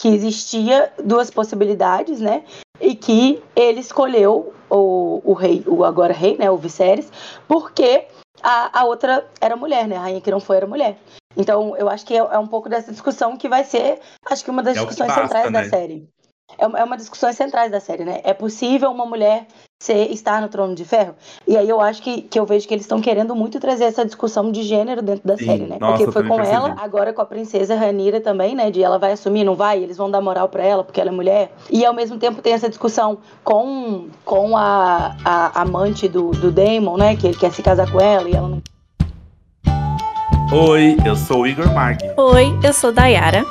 que existia duas possibilidades, né? E que ele escolheu o, o rei, o agora rei, né? O Viserys, porque a, a outra era mulher, né? A rainha que não foi era mulher. Então, eu acho que é, é um pouco dessa discussão que vai ser, acho que uma das É discussões basta, centrais da né? série. É uma, é uma discussões centrais da série, né? É possível uma mulher ser, estar no trono de ferro? E aí eu acho que, que eu vejo que eles estão querendo muito trazer essa discussão de gênero dentro da Sim, série, né? nossa, Porque foi com percebi. ela, agora com a princesa Ranira também, né? De ela vai assumir, não vai? Eles vão dar moral pra ela porque ela é mulher. E ao mesmo tempo tem essa discussão com, com a, a amante do, do Damon, né? Que ele quer se casar com ela e ela não Oi, eu sou o Igor Mag. Oi, eu sou Dayara.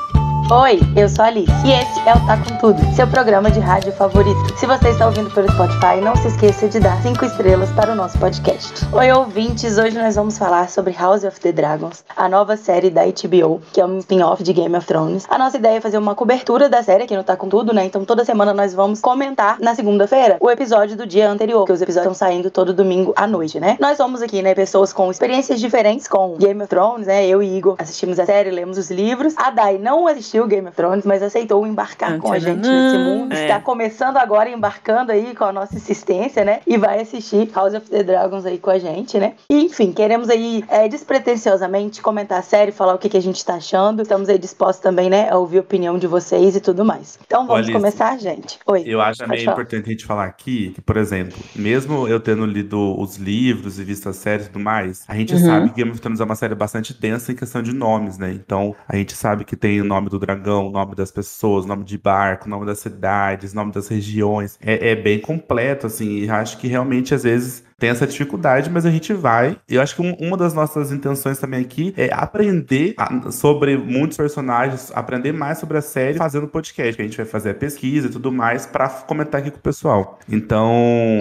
Oi, eu sou a Alice e esse é o Tá Com Tudo, seu programa de rádio favorito. Se você está ouvindo pelo Spotify, não se esqueça de dar cinco estrelas para o nosso podcast. Oi, ouvintes, hoje nós vamos falar sobre House of the Dragons, a nova série da HBO, que é um spin-off de Game of Thrones. A nossa ideia é fazer uma cobertura da série aqui no Tá Com Tudo, né? Então toda semana nós vamos comentar na segunda-feira o episódio do dia anterior, que os episódios estão saindo todo domingo à noite, né? Nós somos aqui, né, pessoas com experiências diferentes com Game of Thrones, né? Eu e Igor assistimos a série, lemos os livros. A Dai não assistiu Game of Thrones, mas aceitou embarcar com a gente nesse mundo. É. Está começando agora embarcando aí com a nossa insistência, né? E vai assistir House of the Dragons aí com a gente, né? E enfim, queremos aí é, despretensiosamente comentar a série, falar o que, que a gente tá achando. Estamos aí dispostos também, né, a ouvir a opinião de vocês e tudo mais. Então vamos Alice, começar, gente. Oi. Eu acho meio falar. importante a gente falar aqui que, por exemplo, mesmo eu tendo lido os livros e visto as séries e tudo mais, a gente Uhum. sabe que Game of Thrones é uma série bastante densa em questão de nomes, né? Então, a gente sabe que tem o nome do dragão, nome das pessoas, nome de barco, nome das cidades, nome das regiões. É, é bem completo, assim, e acho que realmente, às vezes, tem essa dificuldade, mas a gente vai. Eu acho que um- uma das nossas intenções também aqui é aprender a- sobre muitos personagens, aprender mais sobre a série fazendo podcast, que a gente vai fazer a pesquisa e tudo mais pra comentar aqui com o pessoal. Então,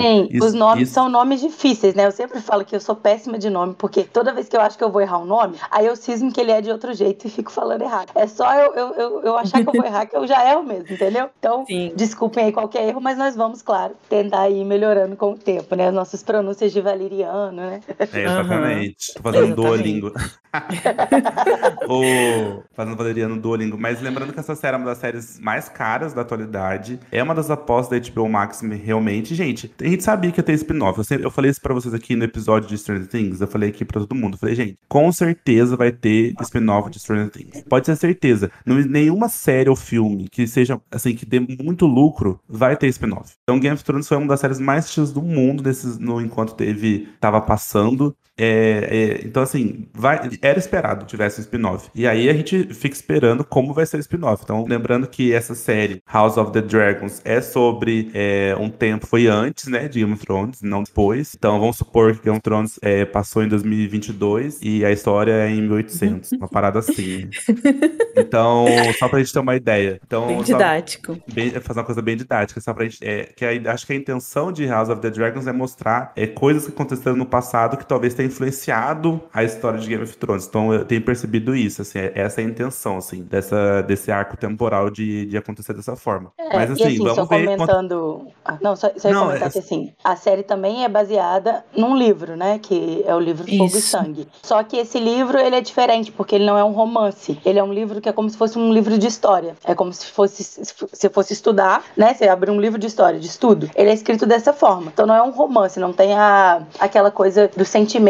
Sim, isso- os nomes isso- são nomes difíceis, né? Eu sempre falo que eu sou péssima de nome, porque toda vez que eu acho que eu vou errar um nome, aí eu cismo que ele é de outro jeito e fico falando errado. É só eu, eu, eu, eu achar que eu vou errar que eu já erro mesmo, entendeu? Então, Sim. desculpem aí qualquer erro, mas nós vamos, claro, tentar ir melhorando com o tempo, né? As nossas pronúncias de valeriano, né? É, exatamente. Tô fazendo. Duolingo. o... Fazendo Valeriano no Duolingo. Mas lembrando que essa série é uma das séries mais caras da atualidade. É uma das apostas da HBO Max, realmente. Gente, a gente sabia que ia ter spin-off. Eu, sempre- eu falei isso pra vocês aqui no episódio de Stranger Things. Eu falei aqui pra todo mundo. Eu falei, gente, com certeza vai ter spin-off de Stranger Things. Pode ter certeza. Não, nenhuma série ou filme que seja, assim, que dê muito lucro, vai ter spin-off. Então, Game of Thrones foi uma das séries mais assistidas do mundo nesses, no enquanto teve, tava passando. É, é, então, assim, vai, era esperado que tivesse um spin-off. E aí a gente fica esperando como vai ser o spin-off. Então, lembrando que essa série, House of the Dragons, é sobre é, um tempo, foi antes, né, de Game of Thrones, não depois. Então, vamos supor que Game of Thrones é, passou em 2022 e a história é em 1800, uma parada assim. Então, só pra gente ter uma ideia. Então, Bem só- didático. bem- fazer uma coisa bem didática, só pra gente. É, que a- acho que a intenção de House of the Dragons é mostrar é, coisas que aconteceram no passado que talvez tenham influenciado a história de Game of Thrones. Então eu tenho percebido isso, assim, é- essa é a intenção, assim, dessa, desse arco temporal de, de acontecer dessa forma. Mas e assim, assim, só vamos ver. quanto- comentando. Ah, não, só, só ia Não, comentar é- que assim, a série também é baseada num livro, né? Que é o livro Fogo e Isso. Sangue. Só que esse livro ele é diferente, porque ele não é um romance. Ele é um livro que é como se fosse um livro de história. É como se fosse se fosse estudar, né? Você abre um livro de história, de estudo. Ele é escrito dessa forma. Então não é um romance, não tem a, aquela coisa dos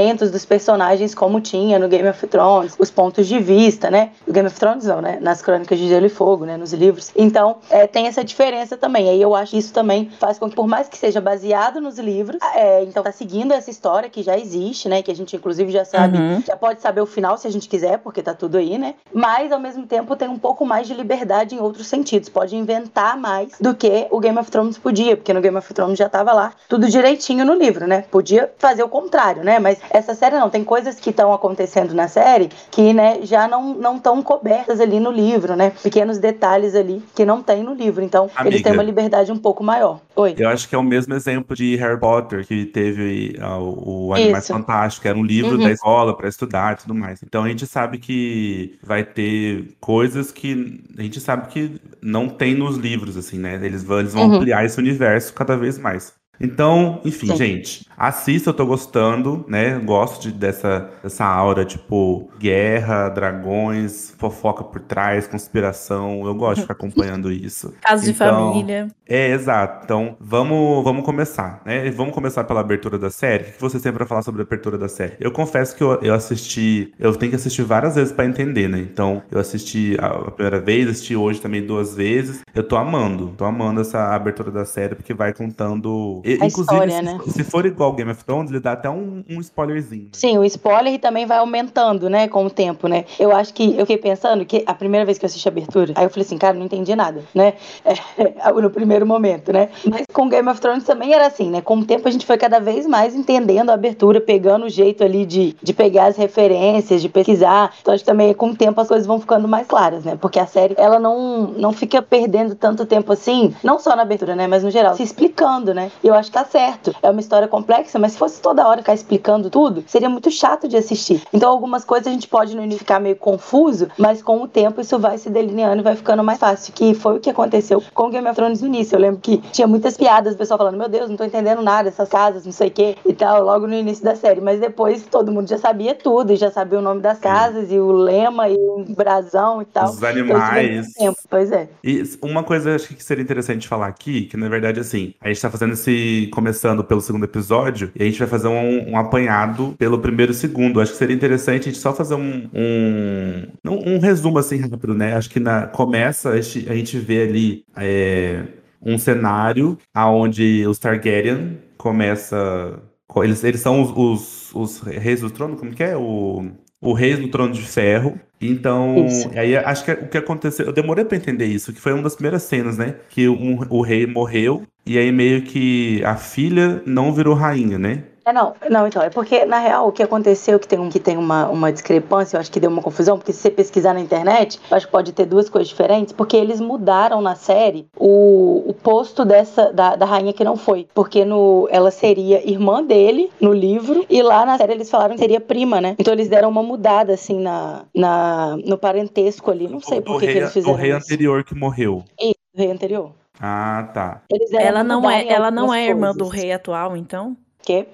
sentimentos dos personagens como tinha no Game of Thrones, os pontos de vista, né? No Game of Thrones não, né? Nas Crônicas de Gelo e Fogo, né? Nos livros. Então é, tem essa diferença também. Aí eu acho que isso também faz com que, por mais que seja baseado nos livros, é, então tá seguindo essa história que já existe, né? Que a gente inclusive já sabe, Uhum. já pode saber o final se a gente quiser, porque tá tudo aí, né? Mas ao mesmo tempo tem um pouco mais de liberdade em outros sentidos. Pode inventar mais do que o Game of Thrones podia, porque no Game of Thrones já tava lá tudo direitinho no livro, né? Podia fazer o contrário, né? Mas essa série não, tem coisas que estão acontecendo na série que, né, já não não estão cobertas ali no livro, né? Pequenos detalhes ali que não tem no livro. Então, eles Amiga. têm uma liberdade um pouco maior. Oi. Eu acho que é o mesmo exemplo de Harry Potter, que teve o, o Animais Isso. Fantásticos, era um livro Uhum. da escola para estudar e tudo mais. Então a gente sabe que vai ter coisas que a gente sabe que não tem nos livros, assim, né? Eles vão, eles vão Uhum. ampliar esse universo cada vez mais. Então, enfim, Sim. gente, assista, eu tô gostando, né? Gosto de, dessa, dessa aura, tipo, guerra, dragões, fofoca por trás, conspiração. Eu gosto de ficar acompanhando isso. Caso de Então, família. É, exato. Então, vamos, vamos começar, né? Vamos começar pela abertura da série. O que você tem pra falar sobre a abertura da série? Eu confesso que eu, eu assisti, eu tenho que assistir várias vezes pra entender, né? Então, eu assisti a, a primeira vez, assisti hoje também duas vezes. Eu tô amando, tô amando essa abertura da série, porque vai contando. E- A Inclusive, história, se, né? se for igual Game of Thrones, ele dá até um, um spoilerzinho. né? Sim, o spoiler também vai aumentando, né, com o tempo, né? Eu acho que eu fiquei pensando que a primeira vez que eu assisti a abertura, aí eu falei assim, cara, não entendi nada, né? É, no primeiro momento, né? Mas com Game of Thrones também era assim, né? Com o tempo a gente foi cada vez mais entendendo a abertura, pegando o jeito ali de, de pegar as referências, de pesquisar. Então acho que também com o tempo as coisas vão ficando mais claras, né? Porque a série, ela não, não fica perdendo tanto tempo assim, não só na abertura, né? Mas no geral, se explicando, né? Eu acho que tá certo. É uma história complexa, mas se fosse toda hora ficar explicando tudo, seria muito chato de assistir. Então algumas coisas a gente pode no início ficar meio confuso, mas com o tempo isso vai se delineando e vai ficando mais fácil. Que foi o que aconteceu com Game of Thrones no início. Eu lembro que tinha muitas piadas, o pessoal falando, meu Deus, não tô entendendo nada, essas casas, não sei o que e tal, logo no início da série. Mas depois todo mundo já sabia tudo, e já sabia o nome das casas, e o lema, e o brasão e tal. Os Então, animais. tempo, Pois é. E uma coisa acho que seria interessante falar aqui, que na verdade, assim, a gente tá fazendo esse. Começando pelo segundo episódio, e a gente vai fazer um, um apanhado pelo primeiro e segundo. Acho que seria interessante a gente só fazer um. um, um, um resumo assim rápido, né? Acho que na, começa, a gente, a gente vê ali é, um cenário onde os Targaryen começa. co- Eles, eles são os, os, os reis do trono, como que é? O, o reis do trono de ferro. Então, Isso. aí acho que o que aconteceu, eu demorei pra entender isso, que foi uma das primeiras cenas, né? Que um- o rei morreu e aí meio que a filha não virou rainha, né? É, não, não, então, é porque, na real, o que aconteceu, que tem, um, que tem uma, uma discrepância, eu acho que deu uma confusão, porque se você pesquisar na internet, eu acho que pode ter duas coisas diferentes, porque eles mudaram na série o, o posto dessa, da, da rainha que não foi, porque no, ela seria irmã dele, no livro, e lá na série eles falaram que seria prima, né? Então eles deram uma mudada, assim, na, na, no parentesco ali, não sei por que, rei, que eles fizeram rei isso. anterior que morreu. Isso, do rei anterior. Ah, tá. Eles deram Ela não é, ela não é irmã do rei atual, então? Quê?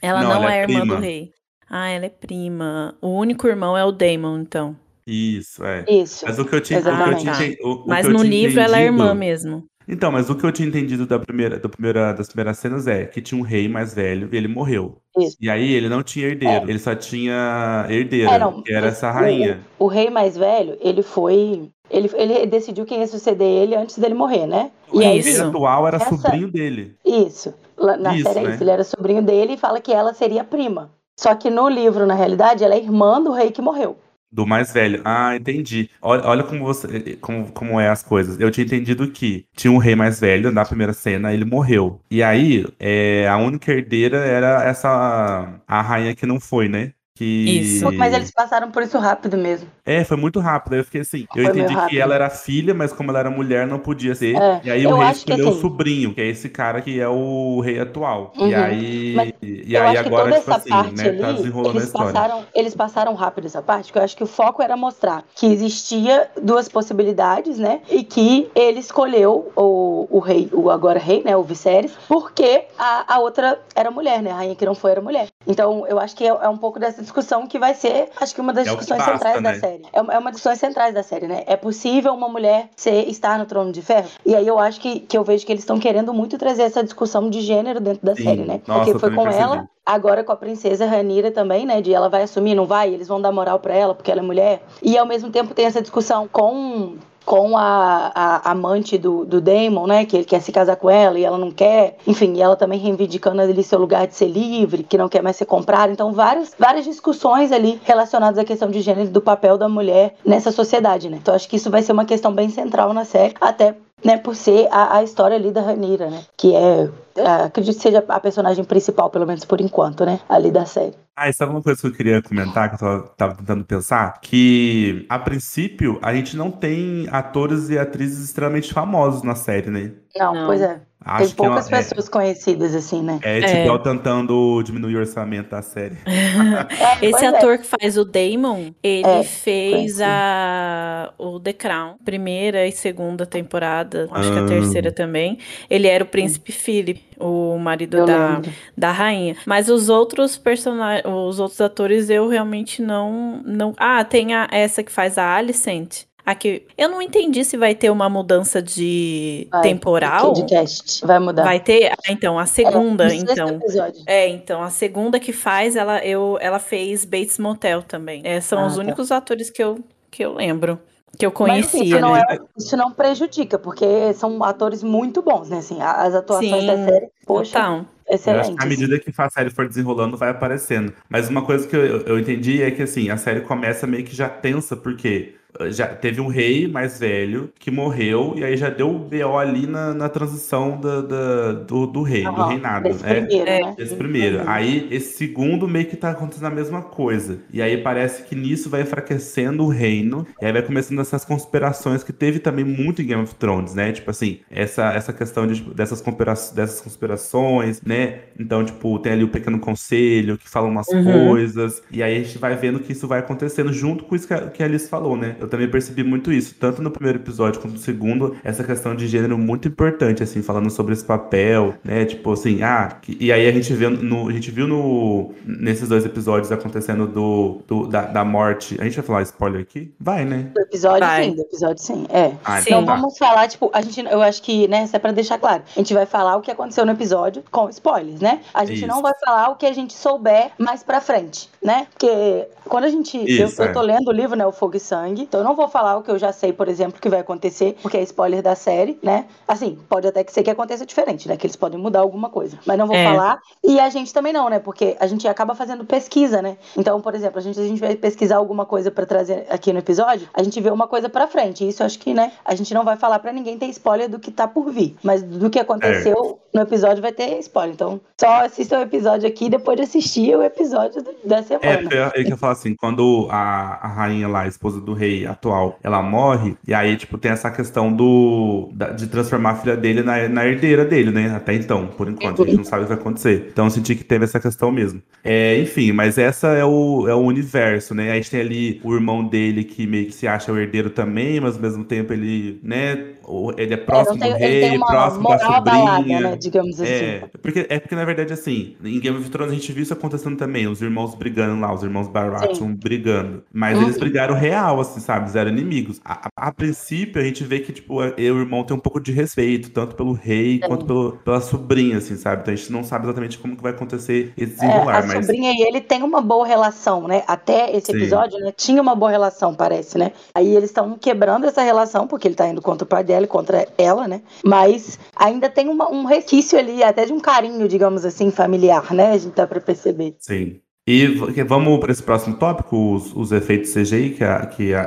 Ela Não, não, ela é é, irmã prima. do rei. Ah, ela é prima. O único irmão é o Damon, então. Isso, é. Isso. Mas o que eu tinha, o que eu tinha, Ah, tá. o- o Mas no livro ela é entendido- irmã mesmo. Então, mas o que eu tinha entendido da primeira, da primeira, das primeiras cenas é que tinha um rei mais velho e ele morreu. Isso. E aí ele não tinha herdeiro, ele só tinha herdeira, É, não, que era essa o- rainha. O, rei mais velho, ele foi. Ele, ele decidiu quem ia suceder ele antes dele morrer, né? O E aí, rei Isso. atual era Essa- sobrinho dele. isso. Na Isso, série é né? isso. Ele era sobrinho dele e fala que ela seria prima. Só que no livro, na realidade, ela é irmã do rei que morreu. Do mais velho. Ah, entendi. Olha, olha como você, como, como é as coisas. Eu tinha entendido que tinha um rei mais velho na primeira cena, ele morreu. E aí, é, a única herdeira era essa a rainha que não foi, né? Que Isso. Mas eles passaram por isso rápido mesmo. É, foi muito rápido. Aí eu fiquei assim. Eu Foi meio entendi que ela era filha, mas como ela era mulher, não podia ser. É, E aí eu o rei acho que escolheu o assim- sobrinho, que é esse cara que é o rei atual. E Uhum. aí. Mas E eu aí que agora, toda tipo essa assim, parte né? Tá ali, desenrolando a eles história. passaram, eles passaram rápido essa parte, porque eu acho que o foco era mostrar que existia duas possibilidades, né? E que ele escolheu o, o rei, o agora rei, né? O Viserys, porque a, a outra era mulher, né? A rainha que não foi era mulher. Então, eu acho que é, é um pouco dessa discussão que vai ser, acho que uma das É discussões basta, centrais da né? série. É, uma- é uma das discussões centrais da série, né? É possível uma mulher ser, estar no trono de ferro? E aí eu acho que, que eu vejo que eles estão querendo muito trazer essa discussão de gênero dentro da Sim. série, né? Nossa, Porque foi com percebi. ela, agora com a princesa Ranira também, né? De ela vai assumir, não vai? Eles vão dar moral pra ela porque ela é mulher. E ao mesmo tempo tem essa discussão com com a, a amante do, do Damon, né? Que ele quer se casar com ela e ela não quer. Enfim, e ela também reivindicando ali seu lugar de ser livre, que não quer mais ser comprada. Então, várias, várias discussões ali relacionadas à questão de gênero do papel da mulher nessa sociedade, né? Então, acho que isso vai ser uma questão bem central na série, até né, por ser a, a história ali da Ranira, né? Que é, é, acredito que seja a personagem principal, pelo menos por enquanto, né? Ali da série. Ah, e sabe uma coisa que eu queria comentar, que eu tava, tava tentando pensar? Que, a princípio, a gente não tem atores e atrizes extremamente famosos na série, né? Não, Não. pois é. Acho Tem poucas que é, pessoas conhecidas, assim, né? é tipo É. ela tentando diminuir o orçamento da série. É, Esse pois é. ator que faz o Damon, ele É, fez a o The Crown, primeira e segunda temporada, acho que a Ah. terceira também. Ele era o príncipe Philip, o marido Eu da, lembro. da rainha. Mas os outros personagens, os outros atores eu realmente não não. Ah, tem a, essa que faz a Alicent. Aqui, eu não entendi se vai ter uma mudança de Vai, temporal. De cast. Vai mudar. Vai ter? Ah, então, a segunda, sexto então. episódio. É, então, a segunda que faz, ela, eu, ela fez Bates Motel também. É, são Ah, os tá. únicos atores que eu, que eu lembro. Que eu Mas assim, conhecia, isso não, né? é, isso não prejudica, porque são atores muito bons, né? Assim, as atuações Sim, da série, poxa, Então, Eu acho que excelentes. à medida que a série for desenrolando, vai aparecendo. Mas uma coisa que eu, eu entendi é que assim, a série começa meio que já tensa, porque já teve um rei mais velho que morreu, e aí já deu o BO ali na, na transição da, da- do, do rei, do Aham, reinado, desse né? primeiro, É. né? Esse primeiro. Uhum. Aí, esse segundo meio que tá acontecendo a mesma coisa. E aí parece que nisso vai enfraquecendo o reino. E aí vai começando essas conspirações que teve também muito em Game of Thrones, né? Tipo assim, essa, essa questão de, tipo, dessas, conspira dessas conspirações, né? Então, tipo, tem ali o Pequeno Conselho que fala umas Uhum. coisas. E aí a gente vai vendo que isso vai acontecendo junto com isso que a, que a Alice falou, né? Eu também percebi muito isso, tanto no primeiro episódio quanto no segundo, essa questão de gênero muito importante, assim, falando sobre esse papel, né? Tipo assim, ah, e aí a gente vê no, a gente viu no, nesses dois episódios acontecendo do, do- da, da morte. A gente vai falar spoiler aqui? Vai, né? Do episódio Vai. sim, do episódio sim. É. Ah, Sim. Então tá. vamos falar, tipo, a gente, eu acho que, né, isso é pra deixar claro. A gente vai falar o que aconteceu no episódio com spoilers, né? A gente Isso. não vai falar o que a gente souber mais pra frente, né? Porque quando a gente. eu, Isso, eu é. tô lendo o livro, né, O Fogo e Sangue, então eu não vou falar o que eu já sei, por exemplo, que vai acontecer, porque é spoiler da série, né? Assim, pode até que ser que aconteça diferente, né? Que eles podem mudar alguma coisa. Mas não vou É. falar. E a gente também não, né? Porque a gente acaba fazendo pesquisa, né? Então, por exemplo, a gente, a gente vai pesquisar alguma coisa pra trazer aqui no episódio, a gente vê uma coisa pra frente. Isso eu acho que, né? A gente não vai falar pra ninguém ter spoiler do que tá por vir. Mas do que aconteceu no episódio vai ter spoiler. Então, só assista o episódio aqui depois de assistir o episódio da É, semana. porque eu, eu ia falar assim, quando a, a rainha lá, a esposa do rei atual, ela morre, e aí, tipo, tem essa questão do da- de transformar a filha dele na, na herdeira dele, né? Até então, por enquanto, a gente não sabe o que vai acontecer. Então eu senti que teve essa questão mesmo. É, enfim, mas essa é o, é o universo, né? Aí a gente tem ali o irmão dele que meio que se acha o herdeiro também, mas ao mesmo tempo ele, né? Ele é É, próximo tem- do rei, próximo da sobrinha. né? Digamos assim. É, porque, é porque na verdade, assim, em Game of Thrones a gente viu isso acontecendo também, os irmãos brigando lá, os irmãos Baratheon brigando. Mas Uhum. eles brigaram real, assim, sabe? Eles eram inimigos. A, a- a princípio, a gente vê que, tipo, eu e o irmão tem um pouco de respeito, tanto pelo rei quanto pelo, pela sobrinha, assim, sabe? Então a gente não sabe exatamente como que vai acontecer esse É, desenrolar, a mas. sobrinha e ele tem uma boa relação, né? Até esse Sim. episódio, né? Tinha uma boa relação, parece, né? Aí eles estão quebrando essa relação, porque ele tá indo contra o pai dela e contra ela, né? Mas ainda tem uma- um resquício ali, até de um carinho, digamos assim, familiar, né? A gente dá pra perceber. Sim. E vamos para esse próximo tópico, os, os efeitos CGI que a, que a,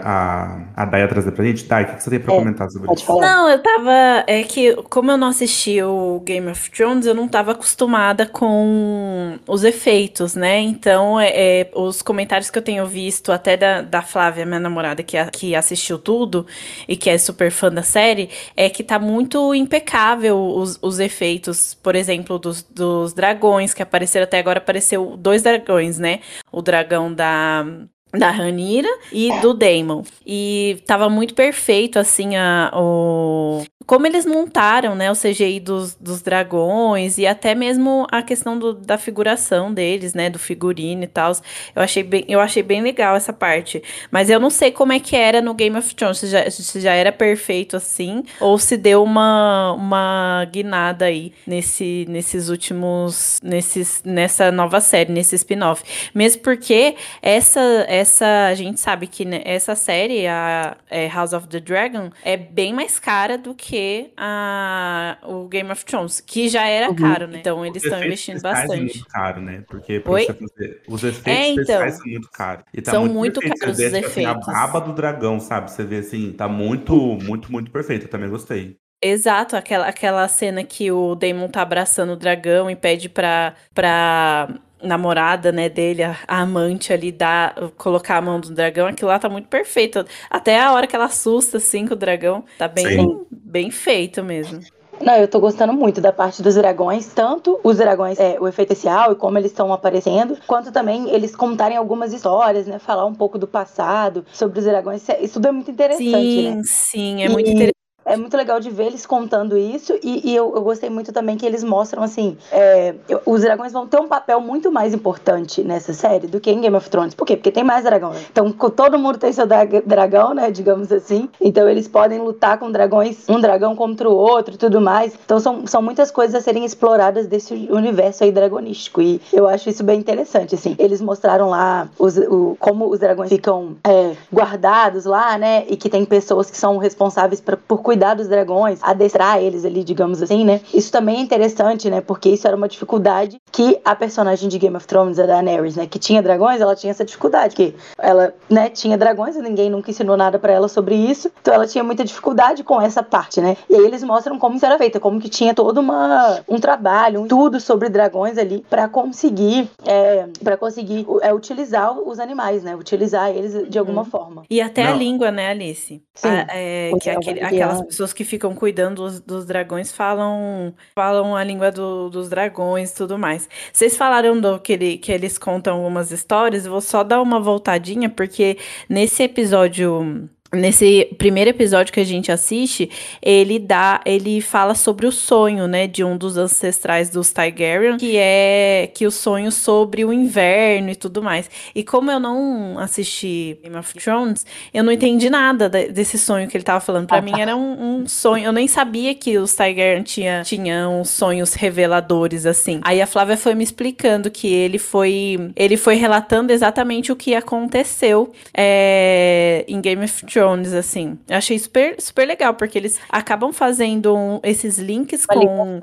a, a Daya trazer pra gente. Dai, o que você tem pra É, comentar sobre Pode isso? falar. Não, eu tava. É que, como eu não assisti o Game of Thrones, eu não tava acostumada com os efeitos, né? Então, é, é, os comentários que eu tenho visto, até da, da Flávia, minha namorada, que, a- que assistiu tudo e que é super fã da série, é que tá muito impecável os, os efeitos, por exemplo, dos, dos dragões que apareceram até agora. Apareceu dois dragões, né? O dragão da. Da Ranira e do Daemon. E tava muito perfeito, assim, a, o. Como eles montaram, né, o CGI dos, dos dragões e até mesmo a questão do- da figuração deles, né, do figurino e tal. Eu achei bem, eu achei bem legal essa parte. Mas eu não sei como é que era no Game of Thrones, se já, se já era perfeito assim, ou se deu uma, uma guinada aí nesse, nesses últimos. Nesses, nessa nova série, nesse spin-off. Mesmo porque essa, essa. A gente sabe que né, essa série, a é, House of the Dragon, é bem mais cara do que a, o Game of Thrones, que já era Uhum. caro, né? Então eles Os estão investindo especiais É bastante. muito caro, né? Porque Oi? fazer- os efeitos É, então. especiais são muito caros. Tá São muito perfeito. caros os vê, tipo assim, efeitos. a aba do dragão, sabe? Você vê assim, tá muito, muito, muito perfeito. Eu também gostei. Exato, aquela, aquela cena que o Damon tá abraçando o dragão e pede pra, pra namorada, né, dele, a, a amante ali, dar, colocar a mão do dragão, aquilo lá tá muito perfeito. Até a hora que ela assusta, assim, com o dragão, tá bem, Sim. Bem feito mesmo. Não, eu tô gostando muito da parte dos dragões, tanto os dragões, é, o efeito especial e como eles estão aparecendo, quanto também eles contarem algumas histórias, né? Falar um pouco do passado, sobre os dragões. Isso tudo é muito interessante, sim, né? Sim, é muito interessante é muito legal de ver eles contando isso e, e eu, eu, gostei muito também que eles mostram assim é, os dragões vão ter um papel muito mais importante nessa série do que em Game of Thrones. Por quê? Porque tem mais dragão então todo mundo tem seu dragão né digamos assim. Então eles podem lutar com dragões um dragão contra o outro e tudo mais. Então são, são muitas coisas a serem exploradas desse universo aí dragonístico. E eu acho isso bem interessante assim. Eles mostraram lá os, o, como os dragões ficam é, guardados lá né e que tem pessoas que são responsáveis pra, por cuidar dos dragões, adestrar eles ali, digamos assim, né? Isso também é interessante, né? Porque isso era uma dificuldade que a personagem de Game of Thrones, a Daenerys, né, que tinha dragões, ela tinha essa dificuldade, que ela, né, tinha dragões e ninguém nunca ensinou nada para ela sobre isso. Então ela tinha muita dificuldade com essa parte, né? E aí eles mostram como isso era feito, como que tinha todo uma um trabalho, um tudo sobre dragões ali para conseguir é, para conseguir é, utilizar os animais, né? Utilizar eles de alguma uhum. forma. E até Não. a língua, né, Alice? Sim. A, é, que é aquele, aquelas as pessoas que ficam cuidando dos, dos dragões falam falam a língua do, dos dragões e tudo mais. Vocês falaram do que, ele, que eles contam algumas histórias, eu vou só dar uma voltadinha, porque nesse episódio Nesse primeiro episódio que a gente assiste, ele dá, ele fala sobre o sonho, né, de um dos ancestrais dos Targaryen, que é que o sonho sobre o inverno e tudo mais. E como eu não assisti Game of Thrones, eu não entendi nada desse sonho que ele tava falando. Para mim era um, um, sonho, eu nem sabia que os Targaryen tinha, tinham sonhos reveladores assim. Aí a Flávia foi me explicando que ele foi, ele foi relatando exatamente o que aconteceu é, em Game of Thrones Assim. Eu achei super, super legal, porque eles acabam fazendo um, esses links com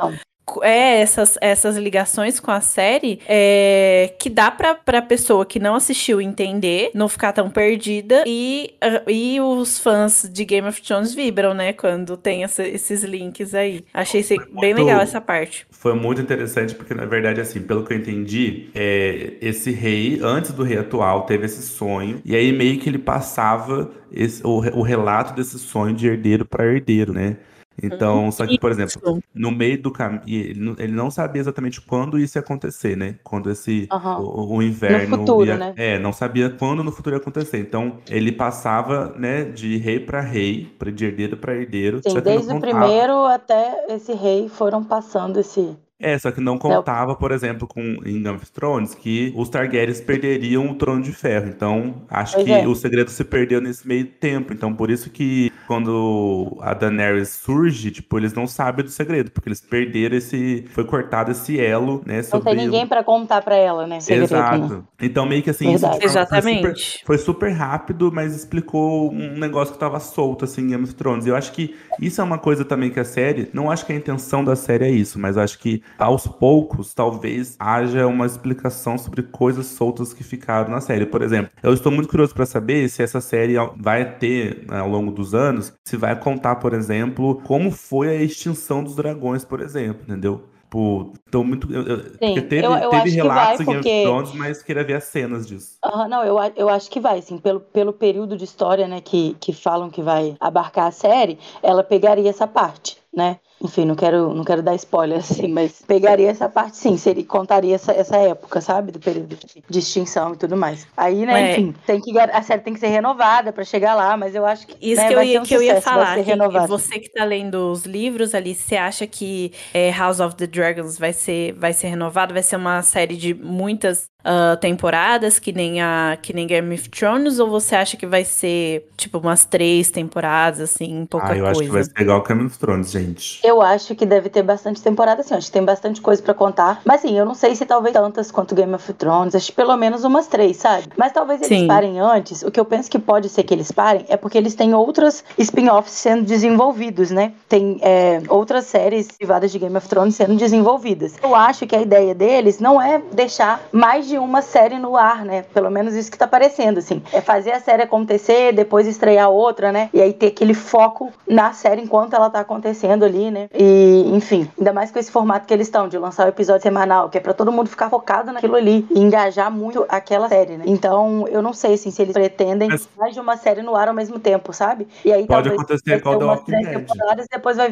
é, essas, essas ligações com a série é, que dá pra, pra pessoa que não assistiu entender, não ficar tão perdida e, uh, e os fãs de Game of Thrones vibram, né, quando tem essa, esses links aí. Achei muito, bem legal essa parte. Foi muito interessante porque, na verdade, assim, pelo que eu entendi, é, esse rei, antes do rei atual, teve esse sonho e aí meio que ele passava esse, o, o relato desse sonho de herdeiro para herdeiro, né? Então, só que, por exemplo, no meio do caminho, ele não sabia exatamente quando isso ia acontecer, né? Quando esse, uhum. o, o, inverno no futuro, ia, né? É, não sabia quando no futuro ia acontecer. Então, ele passava, né, de rei para rei, de herdeiro para herdeiro. Sim, desde o primeiro até esse rei foram passando esse, é, só que não contava, por exemplo, com em Game of Thrones, que os Targaryens perderiam o Trono de Ferro. Então, acho pois que é. o segredo se perdeu nesse meio tempo. Então, por isso que quando a Daenerys surge, tipo, eles não sabem do segredo, porque eles perderam esse... Foi cortado esse elo, né? Não tem ninguém para contar para ela, né? Segredo, Exato. Né? Então, meio que assim... Isso, Exatamente. Foi super, foi super, rápido, mas explicou um negócio que tava solto, assim, em Game of Thrones. E eu acho que isso é uma coisa também que a série... Não acho que a intenção da série é isso, mas acho que aos poucos, talvez haja uma explicação sobre coisas soltas que ficaram na série. Por exemplo, eu estou muito curioso para saber se essa série vai ter, né, ao longo dos anos, se vai contar, por exemplo, como foi a extinção dos dragões, por exemplo, entendeu? Tipo, tô muito. Eu, sim, teve, eu, eu teve relatos vai, porque... em Thrones, mas queria ver as cenas disso. Uh, não, eu, eu acho que vai, sim. Pelo, pelo período de história, né, que, que falam que vai abarcar a série, ela pegaria essa parte, né? Enfim, não quero, não quero dar spoiler, assim, mas pegaria essa parte sim, seria, contaria essa, essa época, sabe? Do período de extinção e tudo mais. Aí, né, é. enfim, tem que, a série tem que ser renovada para chegar lá, mas eu acho que. Isso né, que, eu ia, um que eu ia falar. Que você que tá lendo os livros ali, você acha que é, House of the Dragons vai ser, vai ser renovado? Vai ser uma série de muitas uh, temporadas, que nem a que nem Game of Thrones, ou você acha que vai ser tipo umas três temporadas, assim, pouca coisa? Ah, eu coisa? acho que vai ser igual Game of Thrones, gente. Eu acho que deve ter bastante temporada, assim, acho que tem bastante coisa para contar. Mas sim, eu não sei se talvez tantas quanto Game of Thrones, acho que pelo menos umas três, sabe? Mas talvez eles sim. parem antes. O que eu penso que pode ser que eles parem é porque eles têm outras spin-offs sendo desenvolvidos, né? Tem é, outras séries privadas de Game of Thrones sendo desenvolvidas. Eu acho que a ideia deles não é deixar mais de de uma série no ar, né? Pelo menos isso que tá parecendo, assim. É fazer a série acontecer, depois estrear outra, né? E aí ter aquele foco na série enquanto ela tá acontecendo ali, né? E, enfim, ainda mais com esse formato que eles estão, de lançar o episódio semanal, que é pra todo mundo ficar focado naquilo ali e engajar muito aquela série, né? Então, eu não sei, assim, se eles pretendem Mas... mais de uma série no ar ao mesmo tempo, sabe? E aí Pode acontecer o The Walking Dead. Depois vai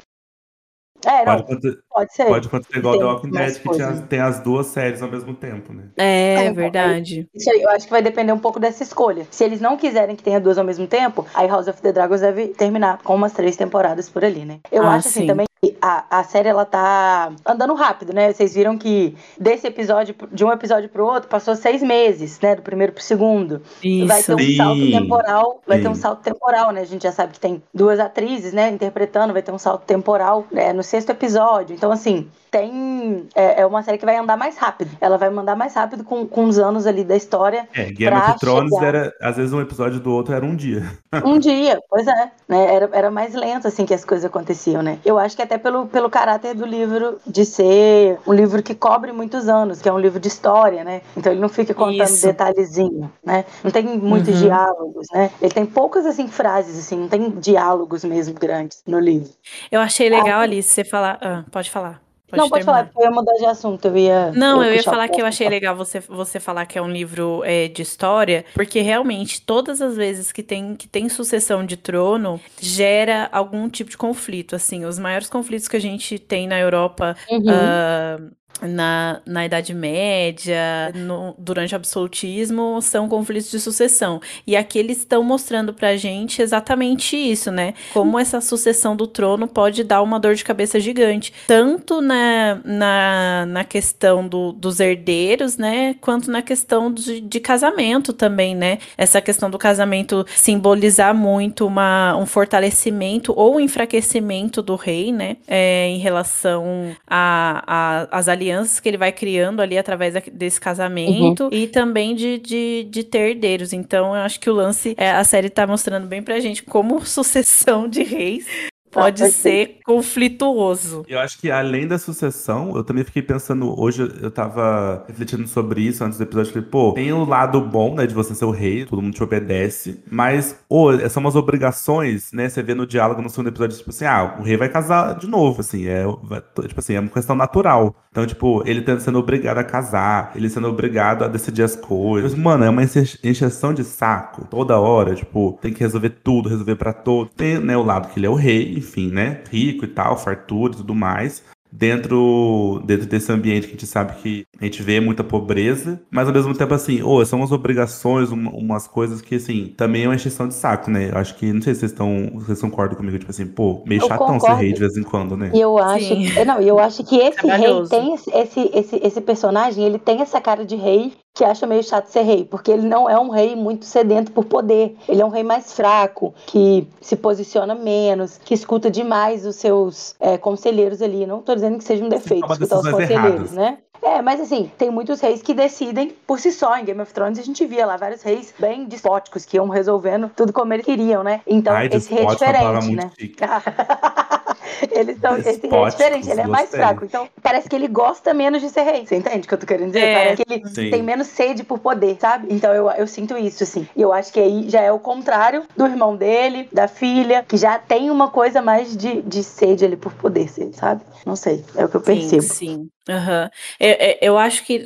É, não, Pode, ser. pode acontecer igual The Walking Dead, que tinha- tem as duas séries ao mesmo tempo, né? É É, verdade. Isso aí, eu acho que vai depender um pouco dessa escolha. Se eles não quiserem que tenha duas ao mesmo tempo, aí House of the Dragons deve terminar com umas três temporadas por ali, né? Eu Ah, acho assim sim. também a, a série ela tá andando rápido, né? Vocês viram que desse episódio, de um episódio pro outro, passou seis meses, né? Do primeiro pro segundo. Vai Isso. ter um salto Sim, temporal, vai ter um sim. salto temporal, né? A gente já sabe que tem duas atrizes, né, interpretando, vai ter um salto temporal né, no sexto episódio. Então, assim, tem. É, é uma série que vai andar mais rápido. Ela vai mandar mais rápido com, com os anos ali da história. É, Game of Thrones chegar. era, às vezes um episódio do outro era um dia. Um dia, pois é. Né? Era, era mais lento, assim, que as coisas aconteciam, né? Eu acho que até pelo, pelo caráter do livro de ser um livro que cobre muitos anos, que é um livro de história, né? Então ele não fica contando Isso. detalhezinho, né? Não tem muitos Uhum. diálogos, né? Ele tem poucas, assim, frases, assim, não tem diálogos mesmo grandes no livro. Eu achei legal, Alice, você falar. Ah, pode falar. Não, pode falar, terminar. eu ia mudar de assunto, eu ia... Não, eu ia puxar o falar que eu achei legal você, você falar que é um livro é, de história, porque realmente todas as vezes que tem, que tem sucessão de trono, gera algum tipo de conflito. Assim, os maiores conflitos que a gente tem na Europa Uhum. ah, na, na Idade Média, no- durante o absolutismo, são conflitos de sucessão. E aqui eles estão mostrando pra gente exatamente isso, né? Como essa sucessão do trono pode dar uma dor de cabeça gigante. Tanto na, na, na questão do- dos herdeiros, né? Quanto na questão de, de casamento também, né? Essa questão do casamento simbolizar muito uma, um fortalecimento ou enfraquecimento do rei, né? É, em relação a, a- as alianças que ele vai criando ali através desse casamento e também de, de, de ter herdeiros. Então, eu acho que o lance, é, a série tá mostrando bem pra gente como sucessão de reis pode ser conflituoso. Eu acho que além da sucessão, eu também fiquei pensando, hoje eu tava refletindo sobre isso antes do episódio, falei, pô, tem o lado bom, né, de você ser o rei, todo mundo te obedece, mas, ô, são umas obrigações, né, você vê no diálogo no segundo episódio, tipo assim, ah, o rei vai casar de novo, assim, é, vai- tipo assim, é uma questão natural. Então, tipo, ele tá sendo obrigado a casar, ele sendo obrigado a decidir as coisas. Mano, é uma enche- encheção de saco toda hora, tipo, tem que resolver tudo, resolver pra todo. Tem, né, o lado que ele é o rei, enfim, né, rico e tal, fartura e tudo mais. Dentro, dentro desse ambiente que a gente sabe que a gente vê muita pobreza, mas ao mesmo tempo, assim, ô, são umas obrigações, um- umas coisas que, assim, também é uma encheção de saco, né? Eu acho que, não sei se vocês estão, vocês concordam comigo, tipo assim, pô, meio Eu chatão ser concordo. rei de vez em quando, né? E eu acho, Sim. que- não, e eu acho que esse rei tem esse, esse, esse, esse personagem, ele tem essa cara de rei que acha meio chato ser rei, porque ele não é um rei muito sedento por poder. Ele é um rei mais fraco, que se posiciona menos, que escuta demais os seus é, conselheiros ali. Não tô dizendo que seja um defeito escutar os conselheiros, erradas. né? É, mas assim, tem muitos reis que decidem por si só. Em Game of Thrones a gente via lá vários reis bem despóticos que iam resolvendo tudo como eles queriam, né? Então Ai, esse rei é é diferente, né? Eles são, esse rei é diferente, ele é mais gostei. fraco. Então, parece que ele gosta menos de ser rei. Você entende o que eu tô querendo dizer? É, parece que ele sim. tem menos sede por poder, sabe? Então eu, eu sinto isso, assim. E eu acho que aí já é o contrário do irmão dele, da filha, que já tem uma coisa mais de, de sede ali por poder, sabe? Não sei. É o que eu percebo. Sim, sim. Aham. Eu, eu- acho que,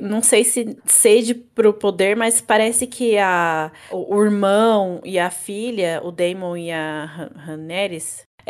não sei se sede pro poder, mas parece que a, o, irmão e a filha, o Daemon e a Han- Rhaenyra,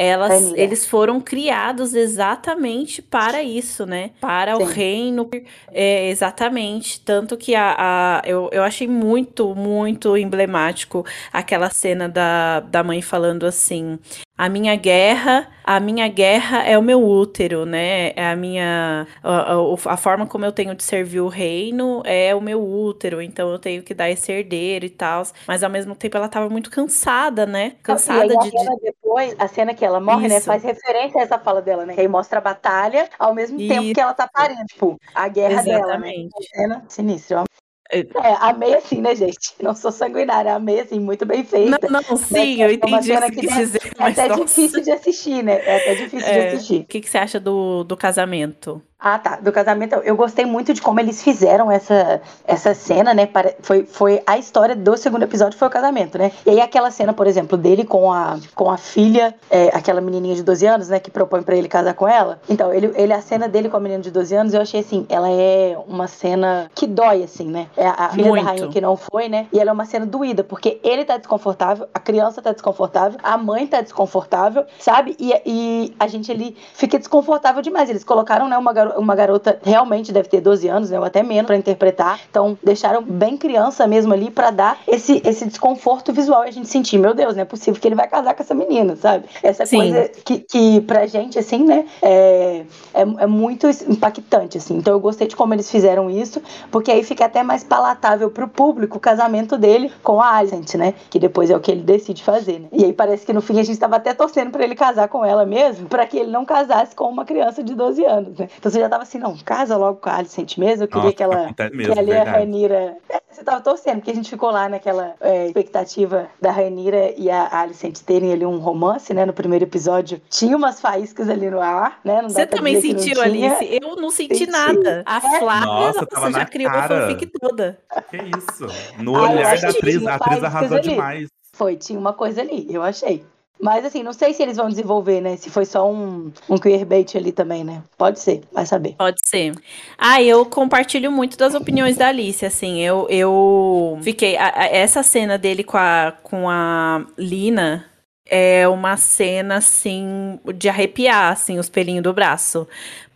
elas, eles foram criados exatamente para isso, né? Para o Sim. reino. É, exatamente. Tanto que a, a- eu, eu achei muito, muito emblemático aquela cena da, da mãe falando assim. A minha guerra, a minha guerra é o meu útero, né? É a minha a, a- a forma como eu tenho de servir o reino é o meu útero, então eu tenho que dar esse herdeiro e tal. Mas ao mesmo tempo ela tava muito cansada, né? Cansada de, a de- depois, a cena que ela morre, né, Isso. faz referência a essa fala dela, né? Que aí mostra a batalha ao mesmo tempo Isso. que ela tá parindo. Tipo, a guerra dela, né? Exatamente. Cena sinistra. É. É, amei assim, né, gente? Não sou sanguinária, amei assim, muito bem feita. Não, não, sim, eu é uma entendi o cena que dizer, É até nossa. difícil de assistir, né? É até difícil de É. assistir. O que, que você acha do, do casamento? Ah, tá. Do casamento, eu gostei muito de como eles fizeram essa, essa cena, né? Foi, foi a história do segundo episódio, foi o casamento, né? E aí aquela cena, por exemplo, dele com a, com a filha, é, aquela menininha de 12 anos, né? Que propõe para ele casar com ela. Então, ele, ele, a cena dele com a menina de 12 anos, eu achei assim, ela é uma cena que dói, assim, né? É a filha muito. da rainha que não foi, né? E ela é uma cena doída, porque ele tá desconfortável, a criança tá desconfortável, a mãe tá desconfortável, sabe? E, e a gente ali fica desconfortável demais. Eles colocaram, né, uma garota uma garota realmente deve ter 12 anos, né, ou até menos, para interpretar. Então, deixaram bem criança mesmo ali para dar esse, esse desconforto visual e a gente sentir, meu Deus, não é possível que ele vai casar com essa menina, sabe? Essa Sim. coisa que, que pra gente, assim, né, é, é, é, muito impactante, assim. Então, eu gostei de como eles fizeram isso, porque aí fica até mais palatável pro público o casamento dele com a Alicent, né? Que depois é o que ele decide fazer, né? E aí parece que no fim a gente tava até torcendo para ele casar com ela mesmo, para que ele não casasse com uma criança de 12 anos, né? Então você já tava assim, não, casa logo com a Alicent mesmo. Eu queria Nossa, que ela. Mesmo, que ali verdade. a Rainira. É, você tava torcendo, porque a gente ficou lá naquela é, expectativa da Rainira e a Alicent terem ali um romance, né? No primeiro episódio. Tinha umas faíscas ali no ar, né? Não você também sentiu, Alice? Eu não senti, senti. nada. A é. Flávia, nossa, nossa já criou cara. a fanfic toda. Que isso? No olhar da atriz, a atriz arrasou ali. demais. Foi, tinha uma coisa ali, eu achei. Mas assim, não sei se eles vão desenvolver, né? Se foi só um, um queerbait ali também, né? Pode ser, vai saber. Pode ser. Ah, eu compartilho muito das opiniões da Alice, assim. Eu, eu fiquei. A, a, essa cena dele com a, com a Lina é uma cena, assim, de arrepiar, assim, os pelinhos do braço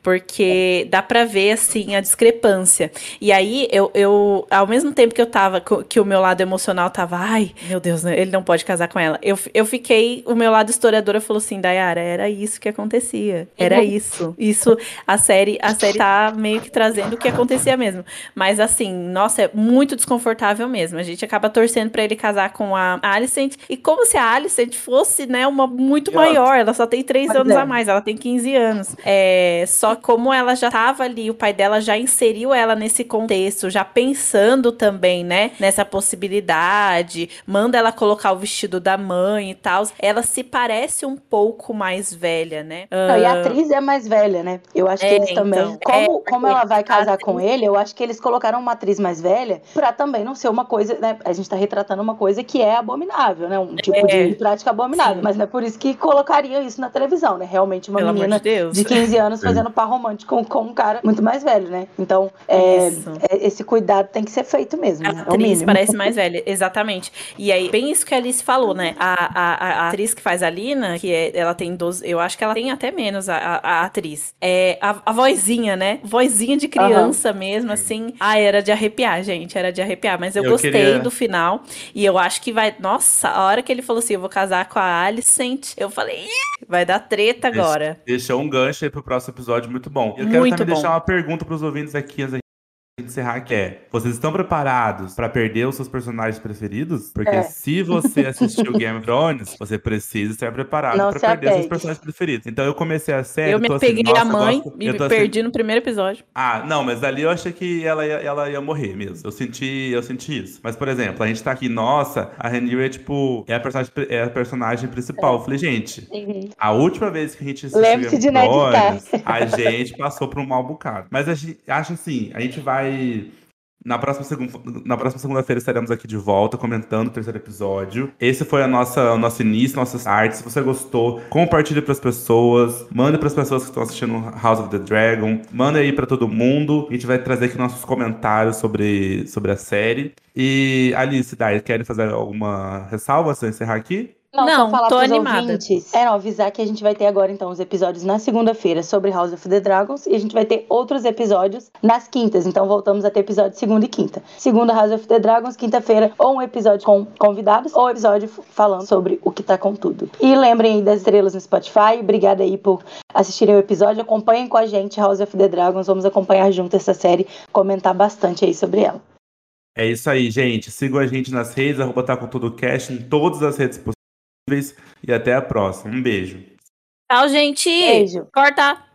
porque dá para ver assim a discrepância. E aí eu, eu ao mesmo tempo que eu tava que o meu lado emocional tava, ai, meu Deus, né, ele não pode casar com ela. Eu, eu fiquei, o meu lado historiadora falou assim, Dayara, era isso que acontecia. Era uhum. isso. Isso a série a série tá meio que trazendo o que acontecia mesmo. Mas assim, nossa, é muito desconfortável mesmo. A gente acaba torcendo para ele casar com a Alicent e como se a Alicent fosse, né, uma muito maior, ela só tem três anos é. a mais, ela tem 15 anos. É, só como ela já estava ali, o pai dela já inseriu ela nesse contexto, já pensando também, né, nessa possibilidade, manda ela colocar o vestido da mãe e tal. Ela se parece um pouco mais velha, né? Não, uh... E a atriz é mais velha, né? Eu acho que é, eles também. Então, como, é, como ela vai casar com ele, eu acho que eles colocaram uma atriz mais velha pra também não ser uma coisa, né? A gente tá retratando uma coisa que é abominável, né? Um tipo é. de prática abominável. Sim. Mas não é por isso que colocaria isso na televisão, né? Realmente uma Pelo menina de, de 15 anos fazendo par romântico com um cara muito mais velho, né? Então, é, é, esse cuidado tem que ser feito mesmo. A né? É atriz parece mais velha, exatamente. E aí, bem isso que a Alice falou, né? A, a, a atriz que faz a Lina, que é, ela tem 12, eu acho que ela tem até menos a, a, a atriz. É a, a vozinha, né? Vozinha de criança uhum. mesmo, assim. Ah, era de arrepiar, gente, era de arrepiar. Mas eu, eu gostei queria... do final. E eu acho que vai. Nossa, a hora que ele falou assim: eu vou casar com a Alicent, eu falei, vai dar treta agora. Deixou um gancho aí pro próximo episódio muito bom. Eu quero Muito também bom. deixar uma pergunta para os ouvintes aqui antes encerrar que é: vocês estão preparados para perder os seus personagens preferidos? Porque é. se você assistiu Game of Thrones, você precisa estar preparado para perder seus personagens preferidos. Então eu comecei a série. Eu me assim, peguei a mãe gosto, e me assim, perdi no primeiro episódio. Ah, não, mas ali eu achei que ela ia, ela ia morrer mesmo. Eu senti, eu senti isso. Mas, por exemplo, a gente tá aqui, nossa, a Rhaenyra é tipo, é a personagem, é a personagem principal. É. Eu falei, gente, uhum. a última vez que a gente assistiu Game of Thrones, a gente passou por um mal bocado. Mas a gente, acho assim, a gente vai na próxima, na próxima segunda-feira estaremos aqui de volta comentando o terceiro episódio. Esse foi a nossa, o nosso início, nossas artes. Se você gostou, compartilhe para as pessoas, mande para as pessoas que estão assistindo House of the Dragon, manda aí para todo mundo. A gente vai trazer aqui nossos comentários sobre, sobre a série. E Alice, Dai, querem fazer alguma ressalva antes de encerrar aqui? Não, não falar tô animada. Ouvintes, é, não, avisar que a gente vai ter agora, então, os episódios na segunda-feira sobre House of the Dragons e a gente vai ter outros episódios nas quintas. Então, voltamos a ter episódio segunda e quinta. Segunda, House of the Dragons, quinta-feira, ou um episódio com convidados, ou episódio falando sobre o que tá com tudo. E lembrem aí das estrelas no Spotify. Obrigada aí por assistirem o episódio. Acompanhem com a gente House of the Dragons. Vamos acompanhar junto essa série, comentar bastante aí sobre ela. É isso aí, gente. Sigam a gente nas redes, arroba tá com tudo cast, em todas as redes possíveis e até a próxima. Um beijo. Tchau, gente. Beijo. Corta.